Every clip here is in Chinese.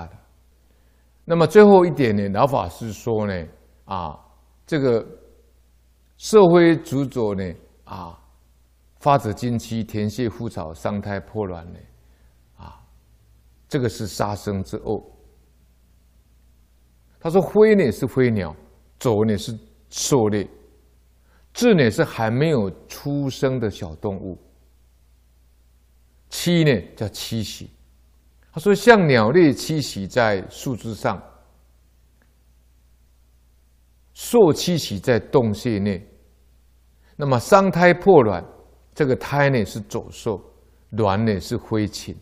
的。那么最后一点呢，老法师说呢，啊，这个色灰执着呢，啊，发者经期，田秸枯草，伤胎破卵呢，啊，这个是杀生之恶。他说灰呢是飞鸟，走呢是狩猎，雉呢是还没有出生的小动物，栖呢叫栖息。他说：“像鸟类栖息在树枝上，兽栖息在洞穴内。那么伤胎破卵，这个胎呢是走兽，卵呢是飞禽。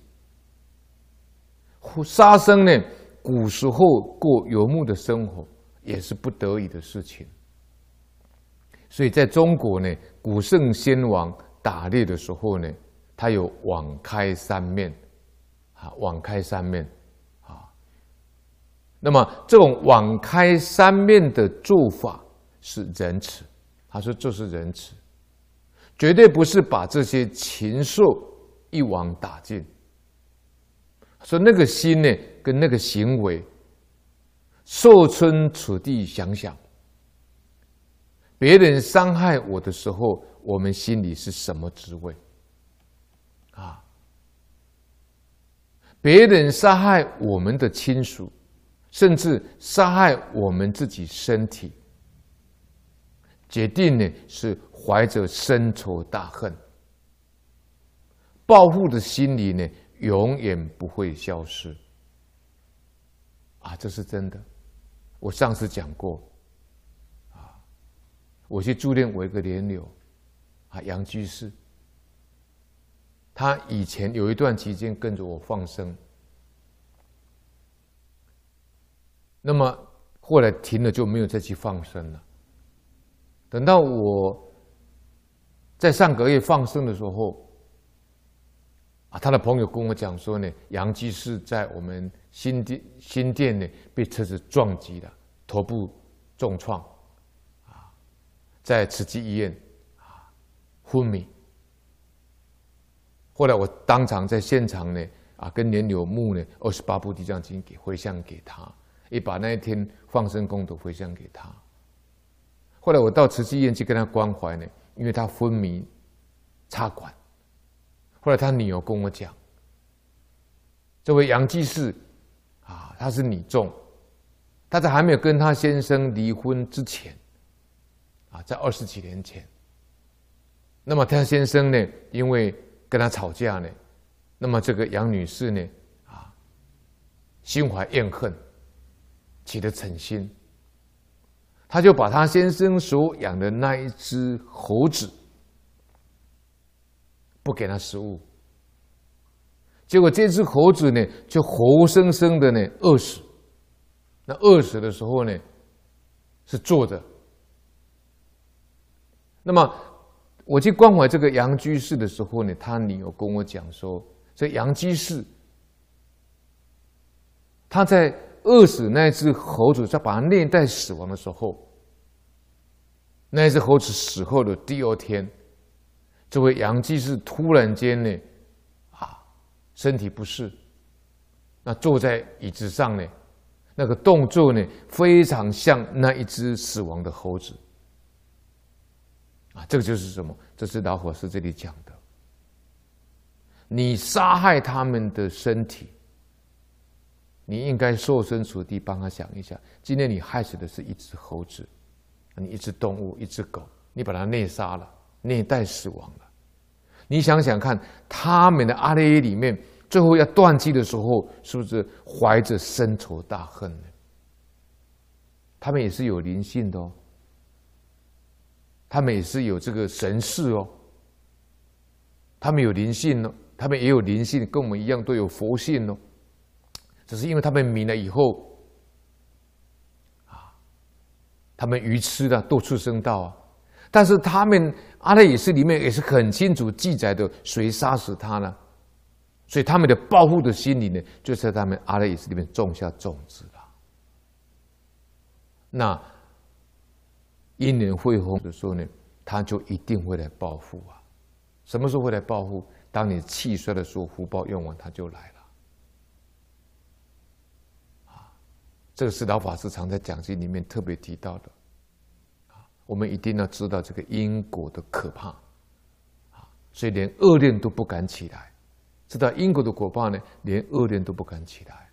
杀生呢，古时候过游牧的生活也是不得已的事情。所以在中国呢，古圣先王打猎的时候呢，他有网开三面。”啊，网开三面，啊，那么这种网开三面的做法是仁慈。他说这是仁慈，绝对不是把这些禽兽一网打尽。说那个心呢，跟那个行为，设身处地想想，别人伤害我的时候，我们心里是什么滋味？啊？别人杀害我们的亲属，甚至杀害我们自己身体，决定呢是怀着深仇大恨，报复的心理呢永远不会消失。啊，这是真的。我上次讲过，啊，我去住念我一个莲友，啊，杨居士。他以前有一段期间跟着我放生，那么后来停了就没有再去放生了。等到我在上个月放生的时候，啊，他的朋友跟我讲说呢，杨居士在我们新店新店呢被车子撞击了，头部重创，啊，在慈济医院啊昏迷。后来我当场在现场呢，啊，跟年柳木呢二十八部地藏经给回向给他，也把那一天放生功德回向给他。后来我到慈济院去跟他关怀呢，因为他昏迷插管。后来他女儿跟我讲，这位杨居士啊，他是女众，他在还没有跟他先生离婚之前，啊，在二十几年前，那么他先生呢，因为跟他吵架呢，那么这个杨女士呢，啊，心怀怨恨，起了嗔心，他就把他先生所养的那一只猴子，不给他食物，结果这只猴子呢，就活生生的呢饿死，那饿死的时候呢，是坐着，那么。我去关怀这个杨居士的时候呢，他女儿跟我讲说，这杨居士他在饿死那只猴子，在把它虐待死亡的时候，那只猴子死后的第二天，这位杨居士突然间呢，啊，身体不适，那坐在椅子上呢，那个动作呢，非常像那一只死亡的猴子。啊，这个就是什么？这是老法师这里讲的。你杀害他们的身体，你应该设身处地帮他想一下。今天你害死的是一只猴子，你一只动物，一只狗，你把它虐杀了，虐待死亡了。你想想看，他们的阿赖耶里面，最后要断气的时候，是不是怀着深仇大恨呢？他们也是有灵性的哦。他们也是有这个神识哦，他们有灵性哦，他们也有灵性，跟我们一样都有佛性哦。只是因为他们迷了以后，啊，他们愚痴的堕畜生道啊。但是他们阿赖耶识里面也是很清楚记载的，谁杀死他呢？所以他们的报复的心理呢，就在他们阿赖耶识里面种下种子了。那。因缘会合的时候呢，他就一定会来报复啊！什么时候会来报复？当你气衰的时候，福报用完，他就来了。啊这个是老法师常在讲经里面特别提到的。啊，我们一定要知道这个因果的可怕。啊，所以连恶念都不敢起来，知道因果的果报呢，连恶念都不敢起来。